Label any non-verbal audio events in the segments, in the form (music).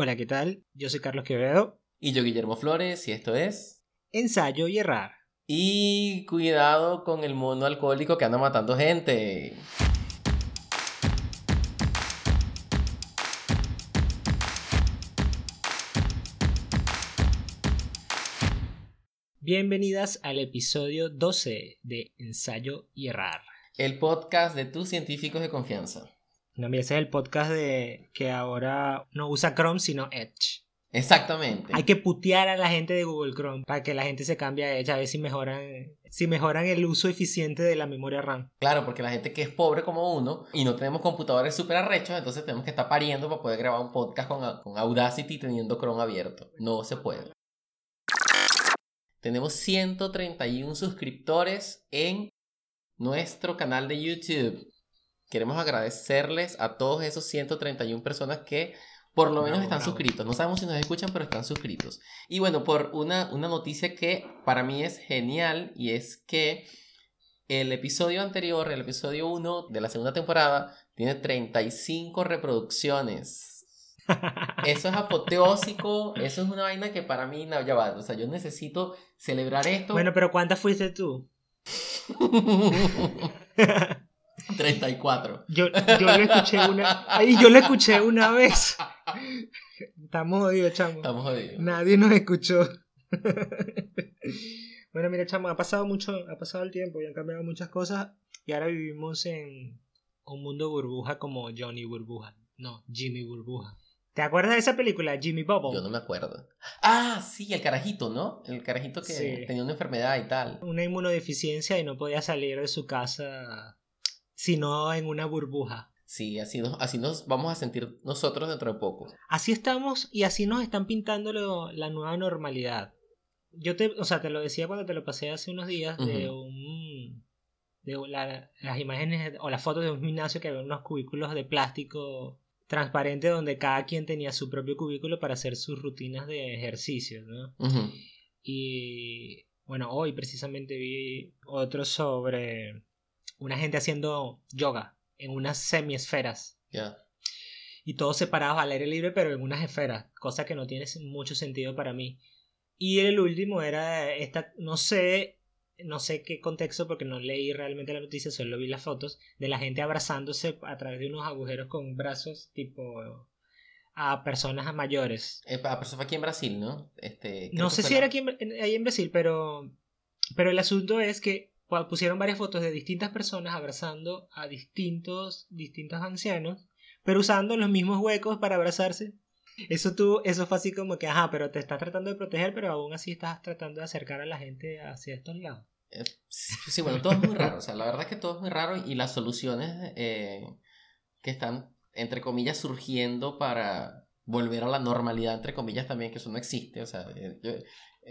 Hola, ¿qué tal? Yo soy Carlos Quevedo. Y yo Guillermo Flores, y esto es... Ensayo y errar. Y cuidado con el mundo alcohólico que anda matando gente. Bienvenidas al episodio 12 de Ensayo y errar. El podcast de tus científicos de confianza. No, mira, ese es el podcast de que ahora no usa Chrome, sino Edge. Exactamente. Hay que putear a la gente de Google Chrome para que la gente se cambie a Edge a ver si mejoran, si mejoran el uso eficiente de la memoria RAM. Claro, porque la gente que es pobre como uno y no tenemos computadores súper arrechos, entonces tenemos que estar pariendo para poder grabar un podcast con, con Audacity teniendo Chrome abierto. No se puede. Tenemos 131 suscriptores en nuestro canal de YouTube. Queremos agradecerles a todos esos 131 personas que por lo menos están suscritos. No sabemos si nos escuchan, pero están suscritos. Y bueno, por una, una noticia que para mí es genial y es que el episodio anterior, el episodio 1 de la segunda temporada, tiene 35 reproducciones. (laughs) Eso es apoteósico, eso es una vaina que para mí no, ya va. O sea, yo necesito celebrar esto. Bueno, pero ¿cuántas fuiste tú? (laughs) 34. Yo, yo lo escuché una. Ay, yo lo escuché una vez. Estamos jodidos, chamo. Estamos jodidos. Nadie nos escuchó. bueno, mira, chamo, ha pasado mucho, ha pasado el tiempo y han cambiado muchas cosas. Y ahora vivimos en un mundo burbuja como Johnny Burbuja. No, Jimmy Burbuja. ¿Te acuerdas de esa película, Jimmy Bubble? Yo no me acuerdo. Ah, sí, el carajito, ¿no? El carajito que Sí. tenía una enfermedad y tal. Una inmunodeficiencia y no podía salir de su casa sino en una burbuja. Sí, así nos, así nos vamos a sentir nosotros dentro de poco. Así estamos y así nos están pintando lo- la nueva normalidad. Yo te, o sea, te lo decía cuando te lo pasé hace unos días de un de la- las imágenes o las fotos de un gimnasio que había unos cubículos de plástico transparente donde cada quien tenía su propio cubículo para hacer sus rutinas de ejercicio, ¿no? Y bueno, hoy precisamente vi otro sobre una gente haciendo yoga en unas semiesferas Ya. y todos separados al aire libre, pero en unas esferas, cosa que no tiene mucho sentido para mí. Y el último era esta, no sé, no sé qué contexto porque no leí realmente la noticia, solo vi las fotos de la gente abrazándose a través de unos agujeros con brazos tipo a personas mayores. Eh, eso fue aquí en Brasil, ¿no? Este, No sé si la- era aquí en, ahí en Brasil, pero, pero el asunto es que pusieron varias fotos de distintas personas abrazando a distintos, distintos ancianos, pero usando los mismos huecos para abrazarse. Eso tú, eso fue así como que, ajá, pero te estás tratando de proteger, pero aún así estás tratando de acercar a la gente hacia estos lados. Eh, sí, bueno, todo es muy raro. O sea, la verdad es que todo es muy raro y las soluciones eh, que están, entre comillas, surgiendo para volver a la normalidad, entre comillas, también, que eso no existe. O sea, eh, yo-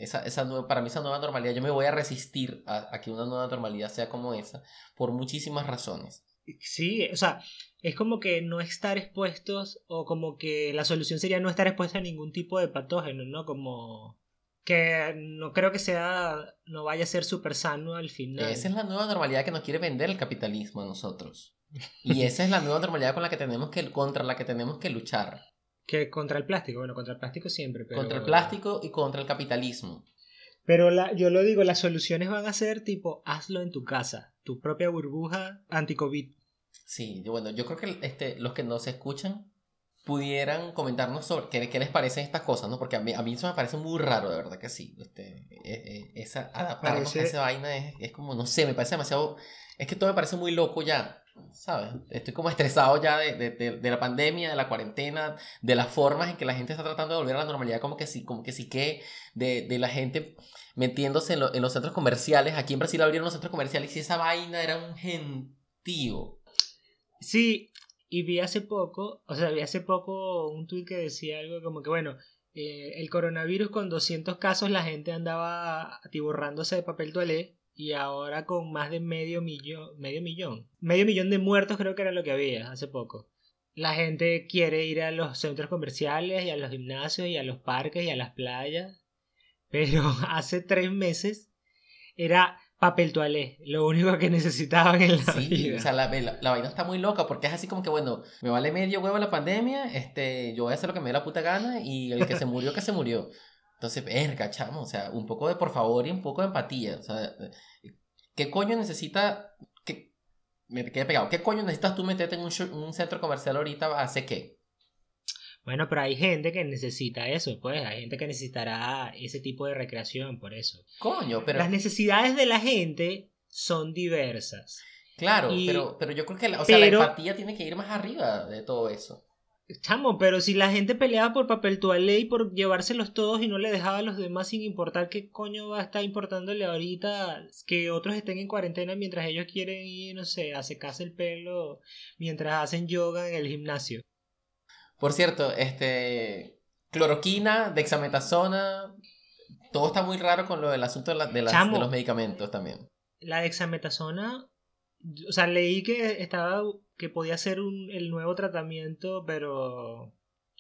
esa, esa nue- para mí esa nueva normalidad, yo me voy a resistir a, a que una nueva normalidad sea como esa por muchísimas razones. Sí, o sea, es como que no estar expuestos o como que la solución sería no estar expuestos a ningún tipo de patógeno, ¿no? Como que no creo que sea, no vaya a ser súper sano al final. Esa es la nueva normalidad que nos quiere vender el capitalismo a nosotros. Y esa es la nueva normalidad con la que tenemos que, contra la que tenemos que luchar. Que contra el plástico, bueno, contra el plástico siempre, pero... Contra el plástico y contra el capitalismo. Pero la, yo lo digo, las soluciones van a ser tipo, hazlo en tu casa, tu propia burbuja anti-COVID. Sí, bueno, yo creo que este, los que nos escuchan pudieran comentarnos sobre qué, qué les parecen estas cosas, ¿no? Porque a mí, a mí eso me parece muy raro, de verdad que sí. Este, eh, eh, esa, adaptarnos Parece- a esa vaina es, es como, no sé, me parece demasiado... Es que todo me parece muy loco ya, ¿sabes? Estoy como estresado ya de, de, de- de la pandemia, de la cuarentena, de las formas en que la gente está tratando de volver a la normalidad, como que sí, como que sí que, de, de la gente metiéndose en, lo- en los centros comerciales. Aquí en Brasil abrieron los centros comerciales y esa vaina era un gentío. Sí, y vi hace poco, o sea, vi hace poco un tuit que decía algo como que, bueno, eh, el coronavirus con 200 casos la gente andaba atiborrándose de papel toalé y ahora con más de medio millón, medio millón, medio millón de muertos creo que era lo que había hace poco. La gente quiere ir a los centros comerciales y a los gimnasios y a los parques y a las playas, pero (laughs) hace tres meses era papel toalé, lo único que necesitaban en la sí, vida. o sea, la, la, la, vaina está muy loca porque es así como que, bueno, me vale medio huevo la pandemia, este, yo voy a hacer lo que me dé la puta gana y el que se (laughs) murió, que se murió. Entonces, verga, chamo, o sea, un poco de por favor y un poco de empatía. O sea, ¿qué coño necesita? Que, me quedé pegado. ¿Qué coño necesitas tú meterte en un, un centro comercial ahorita? ¿Hace qué? Bueno, pero hay gente que necesita eso, pues. Hay gente que necesitará ese tipo de recreación, por eso. Coño, pero. Las necesidades de la gente son diversas. Claro, Y- pero, pero yo creo que la, o sea, pero- la empatía tiene que ir más arriba de todo eso. Chamo, pero si la gente peleaba por papel toalé y por llevárselos todos y no le dejaba a los demás sin importar qué coño va a estar importándole ahorita que otros estén en cuarentena mientras ellos quieren ir, no sé, a secarse el pelo mientras hacen yoga en el gimnasio. Por cierto, este. Cloroquina, dexametasona. Todo está muy raro con lo del asunto de, la- de las- Chamo. de los medicamentos también. La dexametasona, o sea, leí que estaba que podía ser un, el nuevo tratamiento, pero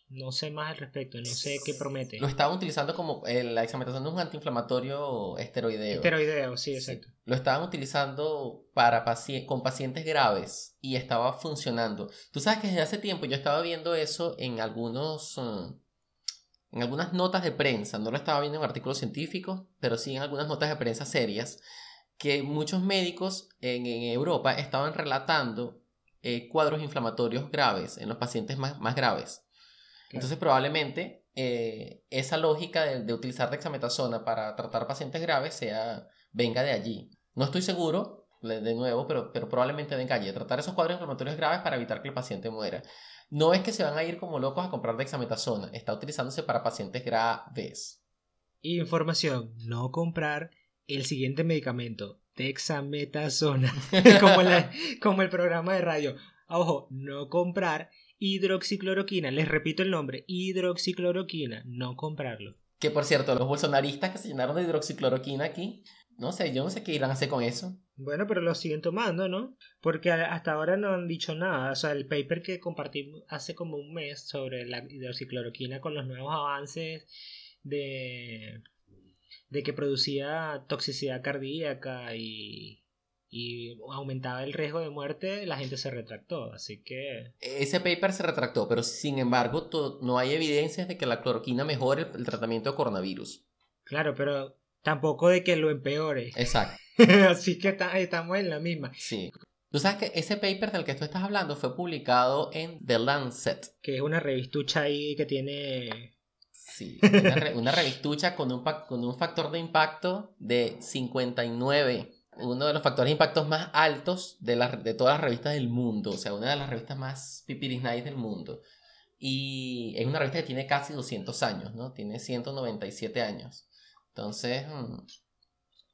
no sé más al respecto, no sé qué promete. Lo estaban utilizando como. eh, la dexametasona es un antiinflamatorio esteroideo. Esteroideo, sí, Sí. exacto. Lo estaban utilizando para paci- con pacientes graves y estaba funcionando. Tú sabes que desde hace tiempo yo estaba viendo eso en algunos eh, en algunas notas de prensa, no lo estaba viendo en artículos científicos, pero sí en algunas notas de prensa serias, que muchos médicos en, en Europa estaban relatando eh, cuadros inflamatorios graves en los pacientes más, más graves. Entonces probablemente eh, esa lógica de, de utilizar dexametasona para tratar pacientes graves sea venga de allí. No estoy seguro, de nuevo, pero, pero probablemente venga allí. Tratar esos cuadros inflamatorios graves para evitar que el paciente muera. No es que se van a ir como locos a comprar dexametasona, está utilizándose para pacientes graves. Información, no comprar el siguiente medicamento, dexametasona, (laughs) como, la- (laughs) como el programa de radio. Ojo, no comprar hidroxicloroquina, les repito el nombre, hidroxicloroquina, no comprarlo. Que por cierto, los bolsonaristas que se llenaron de hidroxicloroquina aquí, no sé, yo no sé qué irán a hacer con eso. Bueno, pero lo siguen tomando, ¿no? Porque hasta ahora no han dicho nada. O sea, el paper que compartimos hace como un mes sobre la hidroxicloroquina con los nuevos avances de, de que producía toxicidad cardíaca y, y aumentaba el riesgo de muerte, la gente se retractó. Así que... Ese paper se retractó, pero sin embargo no hay evidencias de que la cloroquina mejore el, el tratamiento de coronavirus. Claro, pero tampoco de que lo empeore. Exacto, (laughs) Así que ta- estamos en la misma. sí. Tú sabes que ese paper del que tú estás hablando fue publicado en The Lancet. Que es una revistucha ahí que tiene... Sí, una, re- una (laughs) revistucha con un, con un factor de impacto de 59. Uno de los factores de impacto más altos de, las- de todas las revistas del mundo. O sea, una de las revistas más pipiris nice del mundo. Y es una revista que tiene casi 200 años, ¿no? Tiene 197 años. Entonces, mm,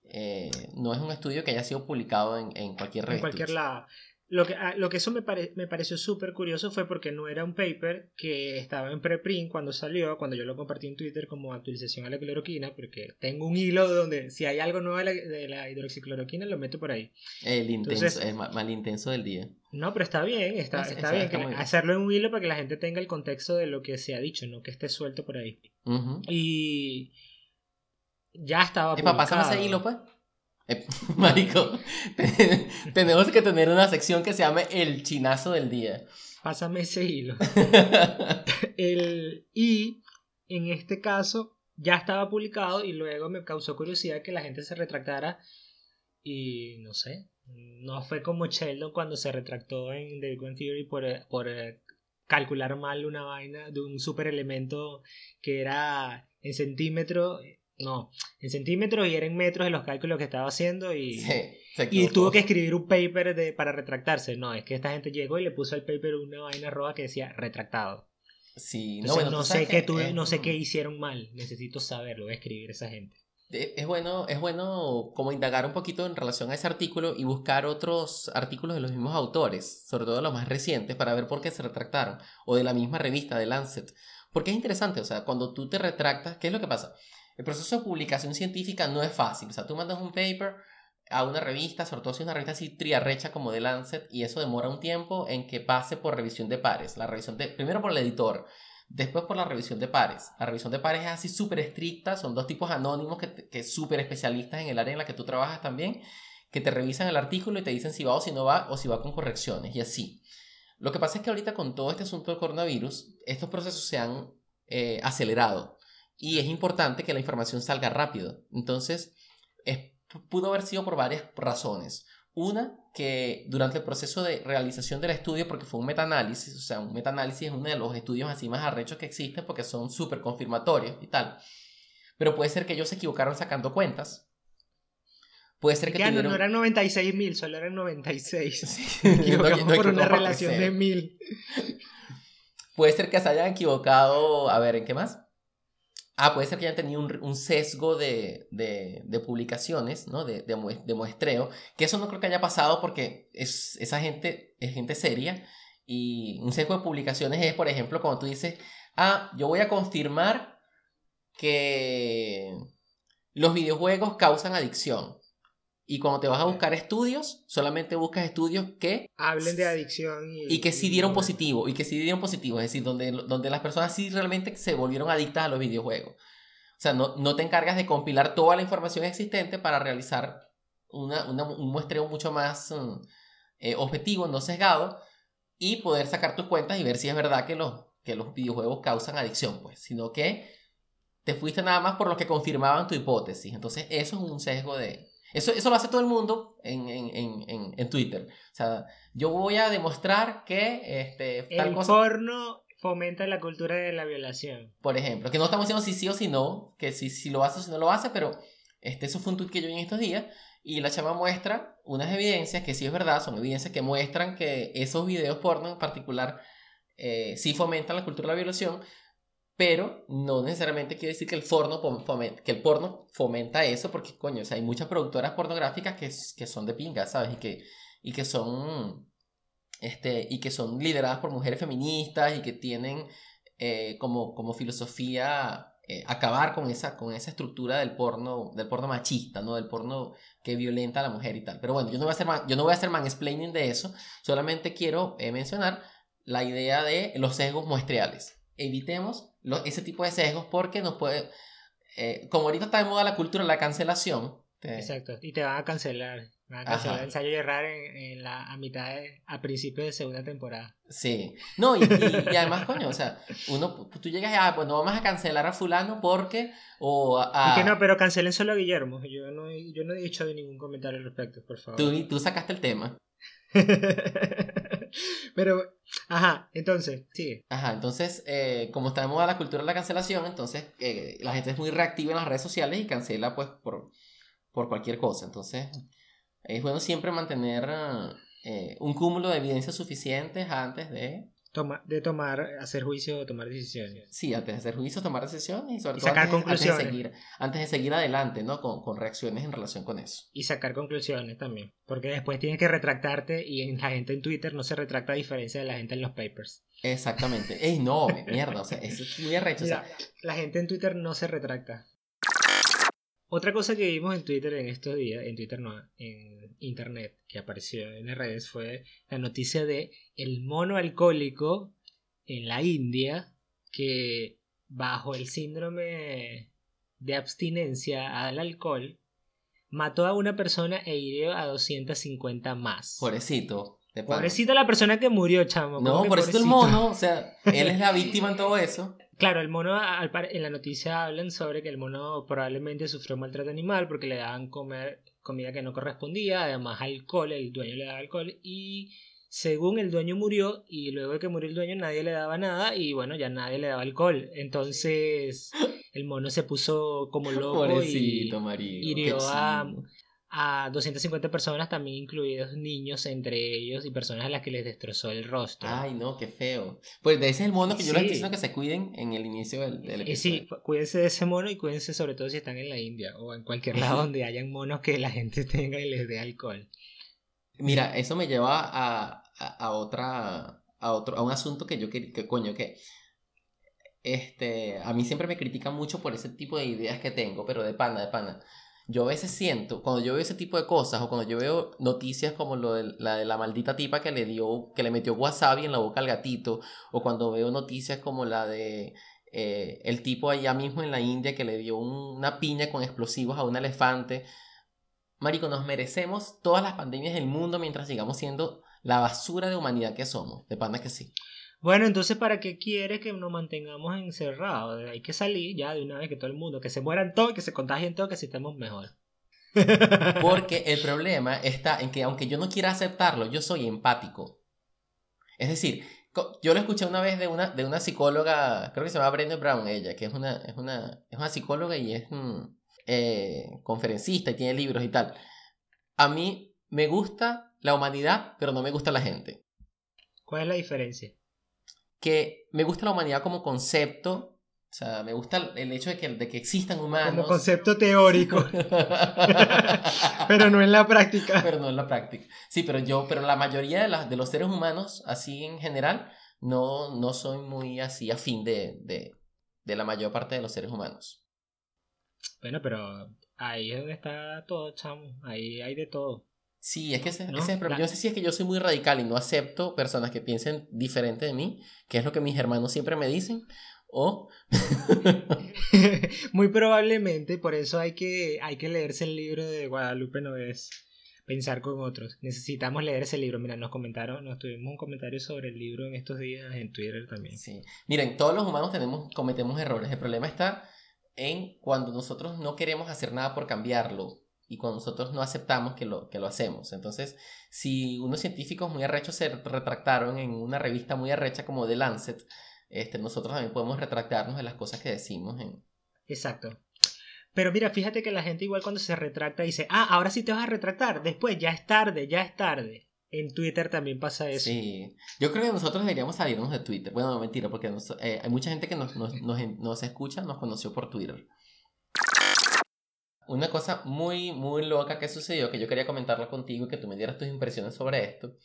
eh, no es un estudio que haya sido publicado en, en cualquier en revista. cualquier lado. Lo que, ah, lo que eso me, pare- me pareció súper curioso fue porque no era un paper que estaba en preprint cuando salió, cuando yo lo compartí en Twitter como actualización a la cloroquina, porque tengo un hilo donde si hay algo nuevo de la, de la hidroxicloroquina lo meto por ahí. El intenso, Entonces- el ma- mal intenso del día. No, pero está bien, está, está bien está que muy bien. hacerlo en un hilo para que la gente tenga el contexto de lo que se ha dicho, no que esté suelto por ahí. Y ya estaba Epa, pásame ese hilo, pues. Eh, (laughs) Marico, te- (laughs) tenemos que tener una sección que se llame El Chinazo del Día. Pásame ese hilo. (laughs) El, y en este caso ya estaba publicado y luego me causó curiosidad que la gente se retractara y no sé, no fue como Sheldon cuando se retractó en The Big Theory por, eh, por eh, calcular mal una vaina de un super elemento que era en centímetros, no, en centímetros y era en metros de los cálculos que estaba haciendo y... Sí, Y tuvo que escribir un paper de, para retractarse. No, es que esta gente llegó y le puso al paper una vaina roja que decía retractado. Sí, Entonces, no, bueno, no, sé qué tuve- no sé qué hicieron mal. Necesito saberlo, voy a escribir esa gente. Es es bueno, es bueno como indagar un poquito en relación a ese artículo y buscar otros artículos de los mismos autores, sobre todo los más recientes, para ver por qué se retractaron, o de la misma revista de Lancet. Porque es interesante, o sea, cuando tú te retractas, ¿qué es lo que pasa? El proceso de publicación científica no es fácil, o sea, tú mandas un paper a una revista, sobre todo si es una revista así triarrecha como de Lancet, y eso demora un tiempo en que pase por revisión de pares, la revisión de, primero por el editor, Después por la revisión de pares. La revisión de pares es así súper estricta, son dos tipos anónimos que, que súper especialistas en el área en la que tú trabajas también, que te revisan el artículo y te dicen si va o si no va o si va con correcciones y así. Lo que pasa es que ahorita con todo este asunto del coronavirus, estos procesos se han eh, acelerado y es importante que la información salga rápido. Entonces, pudo haber sido por varias razones. Una, que durante el proceso de realización del estudio, porque fue un metaanálisis, o sea, un metaanálisis es uno de los estudios así más arrechos que existen porque son súper confirmatorios y tal. Pero puede ser que ellos se equivocaron sacando cuentas. Puede ser que ya no, eran 96 mil, solo eran 96. (laughs) por una relación de mil. Puede ser que se hayan equivocado, a ver, ¿en qué más? Ah, puede ser que hayan tenido un, sesgo de, publicaciones, ¿no? De, de, muestreo. Que eso no creo que haya pasado porque es, esa gente es gente seria. Y un sesgo de publicaciones es, por ejemplo, cuando tú dices, ah, yo voy a confirmar que los videojuegos causan adicción. Y cuando te vas a buscar estudios, solamente buscas estudios que... Hablen de adicción. Y, que sí dieron positivo, y que sí dieron positivo, es decir, donde, donde las personas sí realmente se volvieron adictas a los videojuegos. O sea, no, no te encargas de compilar toda la información existente para realizar una, un muestreo mucho más mm, eh, objetivo, no sesgado, y poder sacar tus cuentas y ver si es verdad que los, que los videojuegos causan adicción, pues, sino que te fuiste nada más por lo que confirmaban tu hipótesis. Entonces, eso es un sesgo de, eso, eso lo hace todo el mundo en, en, en, en, Twitter. O sea, yo voy a demostrar que este, tal el porno fomenta la cultura de la violación. Por ejemplo, que no estamos diciendo si sí o si no, que si, si lo hace o si no lo hace, pero este, eso fue un tweet que yo vi en estos días y la chama muestra unas evidencias que sí es verdad, son evidencias que muestran que esos videos porno en particular eh, sí fomentan la cultura de la violación, pero no necesariamente quiere decir que el, porno fomenta, que el porno fomenta eso, porque coño, o sea, hay muchas productoras pornográficas que, que son de pingas, ¿sabes? Y que, y que son este, y que son lideradas por mujeres feministas y que tienen eh, como, como filosofía eh, acabar con esa, con esa estructura del porno, del porno machista, ¿no? Del porno que violenta a la mujer y tal. Pero bueno, yo no voy a hacer, yo no voy a hacer mansplaining de eso, solamente quiero eh, mencionar la idea de los sesgos muestreales. Evitemos ese tipo de sesgos porque nos puede... Eh, como ahorita está de moda la cultura la cancelación. Exacto, y te van a cancelar. Van a cancelar el ensayo de errar en, la, a mitad de, a principios de segunda temporada. Sí, no, y, y, además, coño, o sea, uno, tú llegas y, ah, pues no vamos a cancelar a fulano porque, o a... Y que no, pero cancelen solo a Guillermo, yo no, yo no he dicho ningún comentario al respecto, por favor. Tú, tú sacaste el tema. (laughs) (laughs) Pero, ajá, entonces, sigue. Ajá, entonces, eh, como está de moda la cultura de la cancelación, entonces eh, la gente es muy reactiva en las redes sociales y cancela pues por, por cualquier cosa. Entonces, es bueno siempre mantener eh, un cúmulo de evidencias suficientes antes de de tomar, hacer juicio o tomar decisiones. Sí, antes de hacer juicio, tomar decisiones y sobre todo sacar antes, conclusiones. Antes de, seguir, antes de seguir adelante, ¿no? Con, con, reacciones en relación con eso. Y sacar conclusiones también. Porque después tienes que retractarte y la gente en Twitter no se retracta a diferencia de la gente en los papers. Exactamente. Ey, no, mierda, o sea, eso es muy arrecho. La gente en Twitter no se retracta. Otra cosa que vimos en Twitter en estos días, en Twitter no, en internet, que apareció en las redes, fue la noticia de el mono alcohólico en la India que bajo el síndrome de abstinencia al alcohol mató a una persona e hirió a 250 más. Pobrecito. Pobrecito la persona que murió, chamo. No, pobrecito el mono, o sea, él es la (laughs) víctima en todo eso. Claro, el mono, en la noticia hablan sobre que el mono probablemente sufrió maltrato animal porque le daban comer comida que no correspondía, además alcohol, el dueño le daba alcohol y según el dueño murió y luego de que murió el dueño nadie le daba nada y bueno, ya nadie le daba alcohol. Entonces (laughs) el mono se puso como loco y hirió a, a 250 personas, también incluidos niños entre ellos y personas a las que les destrozó el rostro. Ay, no, qué feo. Pues de ese es el mono que yo les estoy diciendo que se cuiden en el inicio del, del episodio. Sí, cuídense de ese mono y cuídense sobre todo si están en la India o en cualquier lado (laughs) donde hayan monos que la gente (laughs) tenga y les dé alcohol. Mira, eso me lleva a, a, otra, a otro, a un asunto que yo que, que coño, que este, a mí siempre me critican mucho por ese tipo de ideas que tengo, pero de pana, de pana yo a veces siento, cuando yo veo ese tipo de cosas o cuando yo veo noticias como lo de, la de la maldita tipa que le dio, que le metió wasabi en la boca al gatito, o cuando veo noticias como la de eh, el tipo allá mismo en la India que le dio una piña con explosivos a un elefante. Marico, nos merecemos todas las pandemias del mundo mientras sigamos siendo la basura de humanidad que somos. De panda que sí. Bueno, entonces, ¿para qué quieres que nos mantengamos encerrados? Hay que salir ya de una vez que todo el mundo, que se mueran todos, que se contagien todos, que si estemos mejor. (laughs) Porque el problema está en que aunque yo no quiera aceptarlo, yo soy empático. Es decir, yo lo escuché una vez de una, de una psicóloga, creo que se llama Brenda Brown, ella, que es una, es una, es una psicóloga y es eh, conferencista y tiene libros y tal. A mí me gusta la humanidad, pero no me gusta la gente. ¿Cuál es la diferencia? Que me gusta la humanidad como concepto, o sea, me gusta el hecho de que, de que existan humanos. Como concepto teórico. (laughs) pero no en la práctica. Pero no en la práctica. Sí, pero yo, pero la mayoría de, de los seres humanos, así en general, no, no soy muy así afín de, de, de la mayor parte de los seres humanos. Bueno, pero ahí es donde está todo, chamo. Ahí hay de todo. Sí, es que ese, ¿No? ese Yo no sé si es que yo soy muy radical y no acepto personas que piensen diferente de mí, que es lo que mis hermanos siempre me dicen, o... (laughs) muy probablemente, por eso hay que, hay que leerse el libro de Guadalupe Noves, Pensar con otros. Necesitamos leer ese libro. Mira, nos comentaron, nos tuvimos un comentario sobre el libro en estos días en Twitter también. Sí. Miren, todos los humanos tenemos, cometemos errores. El problema está en cuando nosotros no queremos hacer nada por cambiarlo y cuando nosotros no aceptamos que lo, que lo hacemos. Entonces, si unos científicos muy arrechos se retractaron en una revista muy arrecha como The Lancet, este, nosotros también podemos retractarnos de las cosas que decimos. En... Exacto. Pero mira, fíjate que la gente igual cuando se retracta dice, ah, ahora sí te vas a retractar, después ya es tarde, ya es tarde. En Twitter también pasa eso. Sí, yo creo que nosotros deberíamos salirnos de Twitter. Bueno, no, mentira, porque eh, hay mucha gente que nos, nos, nos, nos escucha, nos conoció por Twitter. Una cosa muy, muy loca que sucedió, que yo quería comentarlo contigo y que tú me dieras tus impresiones sobre esto,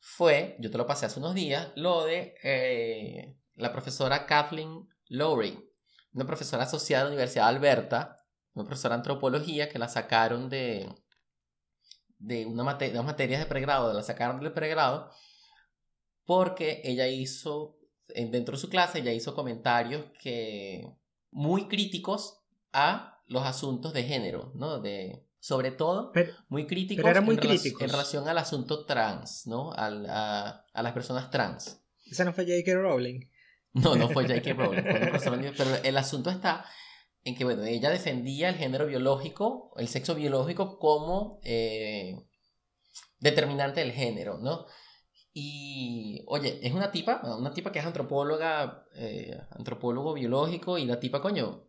fue, yo te lo pasé hace unos días, lo de eh, la profesora Kathleen Lowry, una profesora asociada a la Universidad de Alberta, una profesora de antropología que la sacaron de, de, una de unas materias de pregrado, la sacaron del pregrado, porque ella hizo, dentro de su clase, ella hizo comentarios que muy críticos a los asuntos de género, ¿no? De, sobre todo, muy críticos, era muy en, en, relación al asunto trans, ¿no? Al, a, a, las personas trans. ¿Esa no fue J.K. Rowling? No, no fue J.K. (laughs) Rowling, pero el asunto está en que, bueno, ella defendía el género biológico, el sexo biológico como eh, determinante del género, ¿no? Y, oye, es una tipa, una tipa que es antropóloga, eh, antropólogo biológico, y la tipa, coño,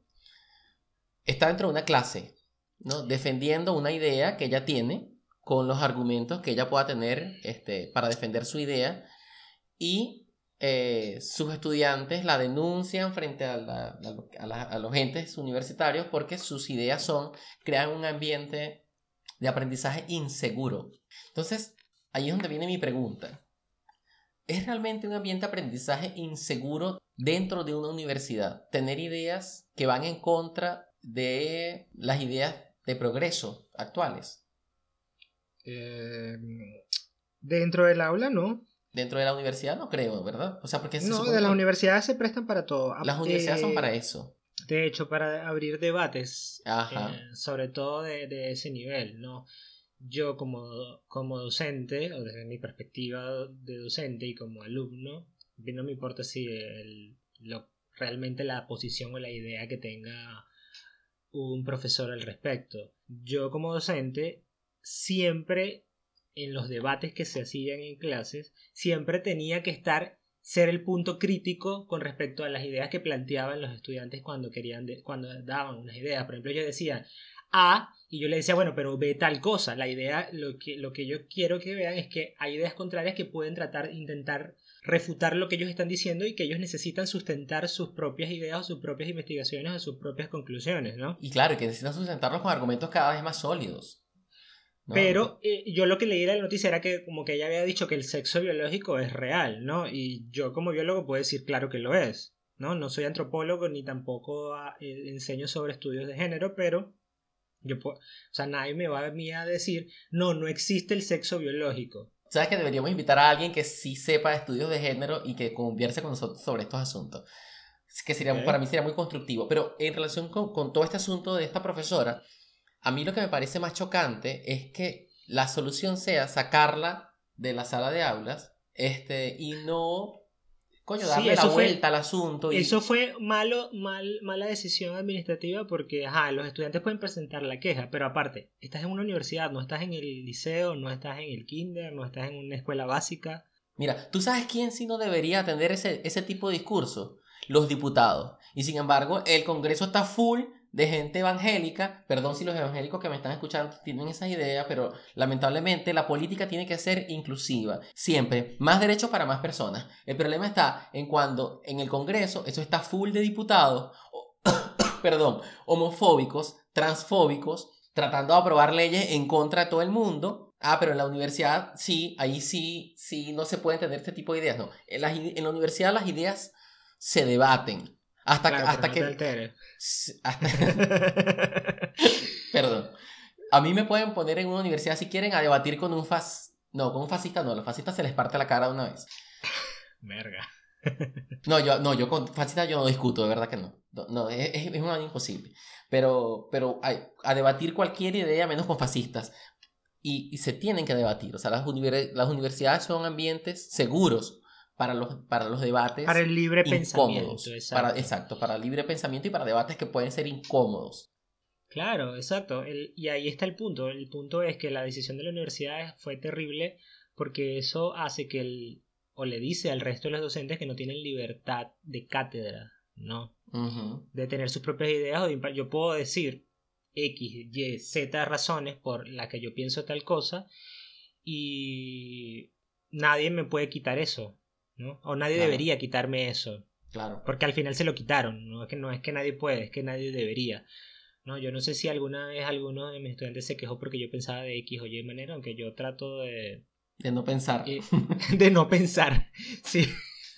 está dentro de una clase, ¿no? Defendiendo una idea que ella tiene con los argumentos que ella pueda tener este, para defender su idea y eh, sus estudiantes la denuncian frente a, a, los entes universitarios porque sus ideas son crear un ambiente de aprendizaje inseguro. Entonces, ahí es donde viene mi pregunta. ¿Es realmente un ambiente de aprendizaje inseguro dentro de una universidad? Tener ideas que van en contra de las ideas de progreso actuales? Eh, dentro del aula, no. Dentro de la universidad no creo, ¿verdad? O sea, porque no, de las universidades se prestan para todo. Las universidades son para eso. De hecho, para abrir debates, eh, sobre todo de, ese nivel, ¿no? Yo como, como docente, o desde mi perspectiva de docente y como alumno, no me importa si el, lo, realmente la posición o la idea que tenga un profesor al respecto. Yo como docente siempre en los debates que se hacían en clases, siempre tenía que estar ser el punto crítico con respecto a las ideas que planteaban los estudiantes cuando querían cuando daban unas ideas. Por ejemplo, yo decía A y yo le decía, bueno, pero ve tal cosa. La idea, lo que, lo que yo quiero que vean es que hay ideas contrarias que pueden tratar, intentar refutar lo que ellos están diciendo y que ellos necesitan sustentar sus propias ideas o sus propias investigaciones o sus propias conclusiones, ¿no? Y claro, que necesitan sustentarlos con argumentos cada vez más sólidos. Pero eh, yo lo que leí en la noticia era que como que ella había dicho que el sexo biológico es real, ¿no? Y yo como biólogo puedo decir claro que lo es, ¿no? No soy antropólogo ni tampoco ah, eh, enseño sobre estudios de género, pero Yo o sea, nadie me va a mí a decir, no, no existe el sexo biológico. ¿Sabes que deberíamos invitar a alguien que sí sepa estudios de género y que converse con nosotros sobre estos asuntos? Que sería, para mí sería muy constructivo. Pero en relación con, con todo este asunto de esta profesora, a mí lo que me parece más chocante es que la solución sea sacarla de la sala de aulas este, y no coño, darle la vuelta al asunto. Eso fue malo, mal, mala decisión administrativa porque, ajá, los estudiantes pueden presentar la queja, pero aparte, estás en una universidad, no estás en el liceo, no estás en el kinder, no estás en una escuela básica. Mira, ¿tú sabes quién sí no debería atender ese, ese tipo de discurso? Los diputados. Y sin embargo, el Congreso está full de gente evangélica, perdón si los evangélicos que me están escuchando tienen esas ideas, pero lamentablemente la política tiene que ser inclusiva, siempre, más derechos para más personas. El problema está en cuando en el Congreso eso está full de diputados, (coughs) perdón, homofóbicos, transfóbicos, tratando de aprobar leyes en contra de todo el mundo. Ah, pero en la universidad sí, ahí sí, sí, no se puede tener este tipo de ideas, no. En la, en la universidad las ideas se debaten hasta, hasta que. Perdón. A mí me pueden poner en una universidad si quieren a debatir con un fas. No, con un fascista no. Los fascistas se les parte la cara de una vez. Verga. No, yo, no, yo con fascistas yo no discuto, de verdad que no. No, es, es, es un imposible. Pero, pero a, debatir cualquier idea menos con fascistas. Y, y se tienen que debatir. O sea, las, las universidades son ambientes seguros para los, para los debates. Para el libre pensamiento. Exacto. Para, exacto, para libre pensamiento y para debates que pueden ser incómodos. Claro, exacto. y ahí está el punto. El punto es que la decisión de la universidad fue terrible porque eso hace que el, o le dice al resto de los docentes que no tienen libertad de cátedra, ¿no? De tener sus propias ideas. O yo puedo decir X, Y, Z razones por las que yo pienso tal cosa y nadie me puede quitar eso. ¿No? O nadie debería quitarme eso. Claro. Porque al final se lo quitaron, no es que, no es que nadie puede, es que nadie debería. ¿no? Yo no sé si alguna vez alguno de mis estudiantes se quejó porque yo pensaba de X o Y manera, aunque yo trato de... De no pensar. (laughs) de no pensar, (laughs) sí.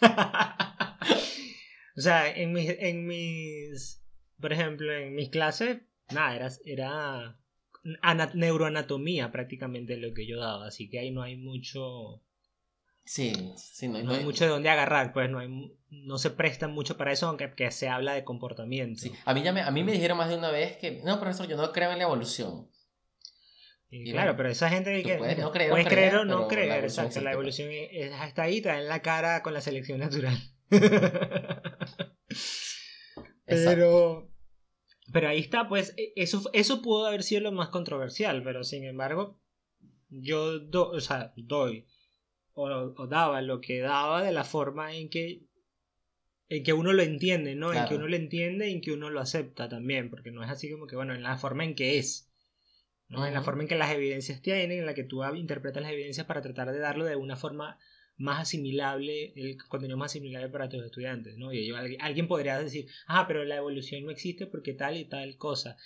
(laughs) o sea, en mis, en mis... Por ejemplo, en mis clases, nada, era, era neuroanatomía prácticamente lo que yo daba, así que ahí no hay mucho Sí, sí, no, hay, mucho de dónde agarrar, pues no hay, no se prestan mucho para eso, aunque que se habla de comportamiento. Sí. A mí ya me, a mí me dijeron más de una vez que, no, profesor, yo no creo en la evolución. claro, pero esa gente que puedes, no creer, puedes creer o no creer, exacto, la evolución está ahí, está en la cara con la selección natural. (laughs) pero, pero ahí está, pues e, eso, eso pudo haber sido lo más controversial, pero sin embargo, yo o sea, doy o, daba lo que daba de la forma en que en que uno lo entiende, ¿no? En que uno lo entiende y en que uno lo acepta también, porque no es así como que, bueno, en la forma en que es, ¿no? En la forma en que las evidencias tienen, en la que tú interpretas las evidencias para tratar de darlo de una forma más asimilable, el contenido más asimilable para tus estudiantes, ¿no? Y alguien podría decir, ah, pero la evolución no existe porque tal y tal cosa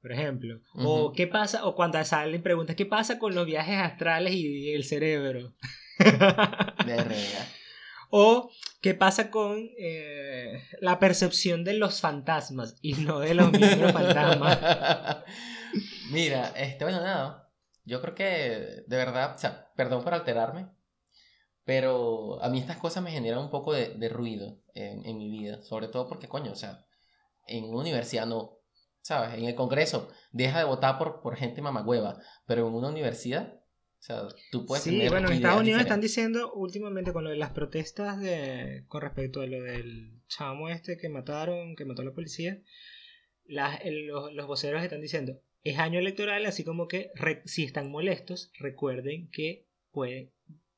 por ejemplo. O qué pasa, o cuando salen preguntas, ¿qué pasa con los viajes astrales y el cerebro? (laughs) (laughs) o qué pasa con eh, la percepción de los fantasmas y no de los mismos fantasmas. (laughs) Mira, este, bueno, nada. Yo creo que, de verdad, o sea, perdón por alterarme, pero a mí estas cosas me generan un poco de, ruido en, en, mi vida, sobre todo porque, coño, o sea, en una universidad no, ¿sabes? En el Congreso deja de votar por, por gente mamagüeva, pero en una universidad o sea, tú puedes sí, bueno, en Estados Unidos están diciendo últimamente con lo de las protestas de con respecto a lo del chamo este que mataron, que mató a la policía, las, los, los, voceros están diciendo, es año electoral, así como que si están molestos, recuerden que pueden,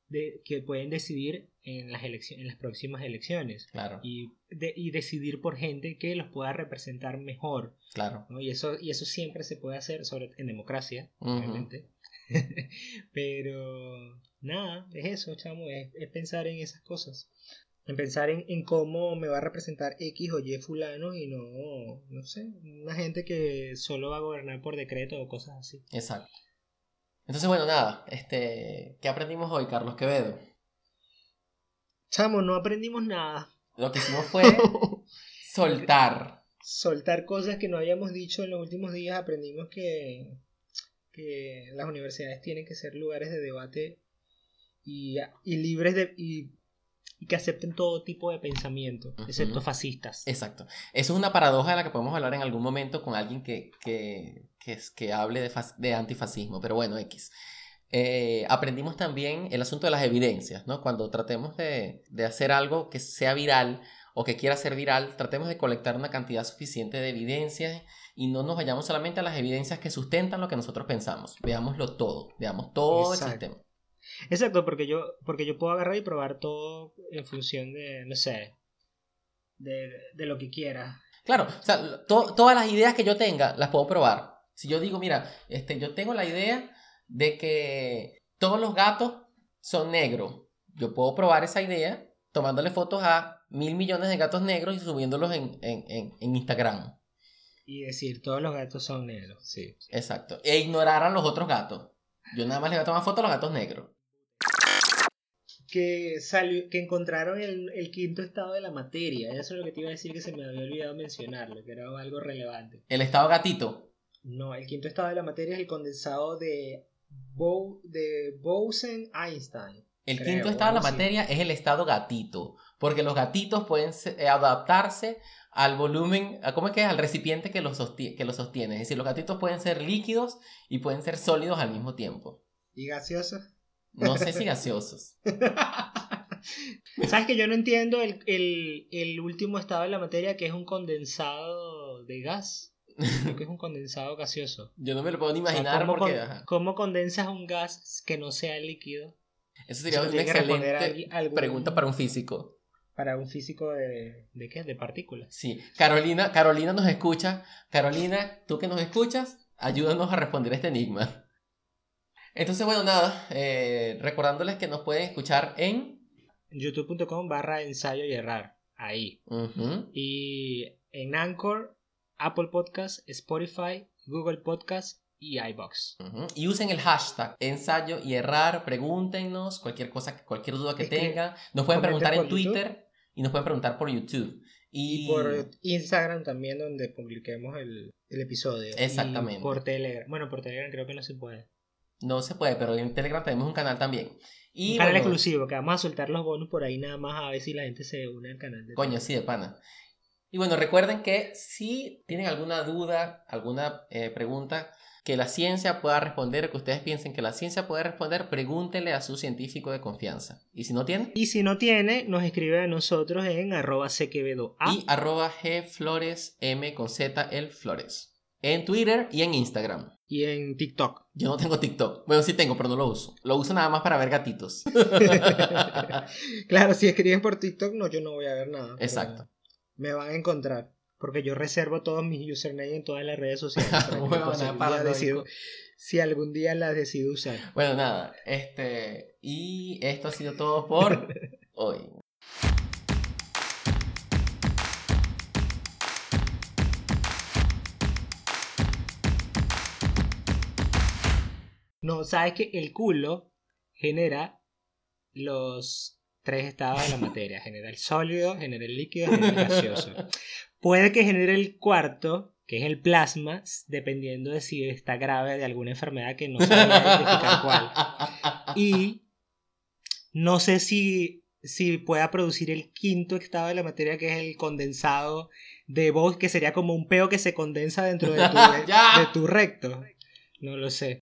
de, que pueden decidir en las, elecciones, en las próximas elecciones. Claro. Y, de, y decidir por gente que los pueda representar mejor. Claro. Y, eso, y eso siempre se puede hacer sobre, en democracia, obviamente. (laughs) Pero nada, es eso, chamo, es, pensar en esas cosas. En pensar en, en, cómo me va a representar X o Y fulano y no, no sé, una gente que solo va a gobernar por decreto o cosas así. Exacto. Entonces, bueno, nada, este, ¿qué aprendimos hoy, Carlos Quevedo? Chamo, no aprendimos nada. Lo que hicimos fue (laughs) soltar soltar cosas que no habíamos dicho en los últimos días, aprendimos que, que las universidades tienen que ser lugares de debate y, y libres de... Y, y que acepten todo tipo de pensamiento, excepto fascistas. Exacto. Eso es una paradoja de la que podemos hablar en algún momento con alguien que, que, que, que hable de, de antifascismo, pero bueno, X. Eh, aprendimos también el asunto de las evidencias, ¿no? Cuando tratemos de, de, hacer algo que sea viral o que quiera ser viral, tratemos de colectar una cantidad suficiente de evidencias y no nos vayamos solamente a las evidencias que sustentan lo que nosotros pensamos. Veámoslo todo, veamos todo el sistema. Exacto, porque yo, porque yo puedo agarrar y probar todo en función de, no sé, de, de lo que quiera. Claro, o sea, todas las ideas que yo tenga las puedo probar. Si yo digo, mira, este, yo tengo la idea de que todos los gatos son negros, yo puedo probar esa idea tomándole fotos a mil millones de gatos negros y subiéndolos en, en, en, en Instagram. Y decir, todos los gatos son negros, sí. Exacto. E ignorar a los otros gatos. Yo nada más le voy a tomar fotos a los gatos negros. Que, salió, que encontraron el, el, quinto estado de la materia. Eso es lo que te iba a decir que se me había olvidado mencionarlo, que era algo relevante. ¿El estado gatito? No, el quinto estado de la materia es el condensado de, Bo, de Bose-Einstein. El creo, quinto estado de la materia es el estado gatito, porque los gatitos pueden adaptarse al volumen, ¿cómo es que es? Al recipiente que los, sostiene, que los sostiene. Es decir, los gatitos pueden ser líquidos y pueden ser sólidos al mismo tiempo. ¿Y gaseosos? No sé si gaseosos. (laughs) ¿Sabes que yo no entiendo el, el, el, último estado de la materia que es un condensado de gas? Creo que es un condensado gaseoso. Yo no me lo puedo ni imaginar ¿cómo, porque... con, ¿Cómo condensas un gas que no sea líquido? Eso sería una excelente pregunta para un físico. Para un físico de, de qué? De partículas. Sí. Carolina, Carolina nos escucha. Carolina, tú que nos escuchas, ayúdanos a responder este enigma. Entonces, bueno, nada. Eh, recordándoles que nos pueden escuchar en youtube.com barra ensayo y errar. Ahí. Uh -huh. Y en Anchor, Apple Podcast, Spotify, Google Podcast y iBox. Uh -huh. Y usen el hashtag ensayo y errar, pregúntenos cualquier cosa, cualquier duda que es tengan. Nos pueden preguntar en Twitter YouTube. y nos pueden preguntar por YouTube. Y... y, por Instagram también donde publiquemos el, el episodio. Exactamente. Y por Telegram. Bueno, por Telegram creo que no se puede. No se puede, pero en Telegram tenemos un canal también. Y un canal bueno, exclusivo, que vamos a soltar los bonus por ahí nada más a ver si la gente se une al canal. De coño, sí, de pana. Y bueno, recuerden que si tienen alguna duda, alguna eh, pregunta que la ciencia pueda responder, que ustedes piensen que la ciencia puede responder, pregúntenle a su científico de confianza. ¿Y si no tiene? Y si no tiene, nos escribe a nosotros en arroba cquevedoa. Y arroba gfloresm con z el flores. En Twitter y en Instagram. Y en TikTok. Yo no tengo TikTok. Bueno, sí tengo, pero no lo uso. Lo uso nada más para ver gatitos. (laughs) claro, si escriben por TikTok, no, yo no voy a ver nada. Exacto. Me van a encontrar. Porque yo reservo todos mis usernames en todas las redes sociales. (laughs) bueno, pues, nada, decido, si algún día las decido usar. Bueno, nada. Este. Y esto ha sido todo por (laughs) hoy. No, sabes que el culo genera los tres estados de la materia. Genera el sólido, genera el líquido, genera el gaseoso. (laughs) Puede que genere el cuarto, que es el plasma, dependiendo de si está grave de alguna enfermedad que no se puede identificar cuál. Y no sé si, si pueda producir el quinto estado de la materia, que es el condensado de voz, que sería como un peo que se condensa dentro de tu, (laughs) de, de tu recto. No lo sé.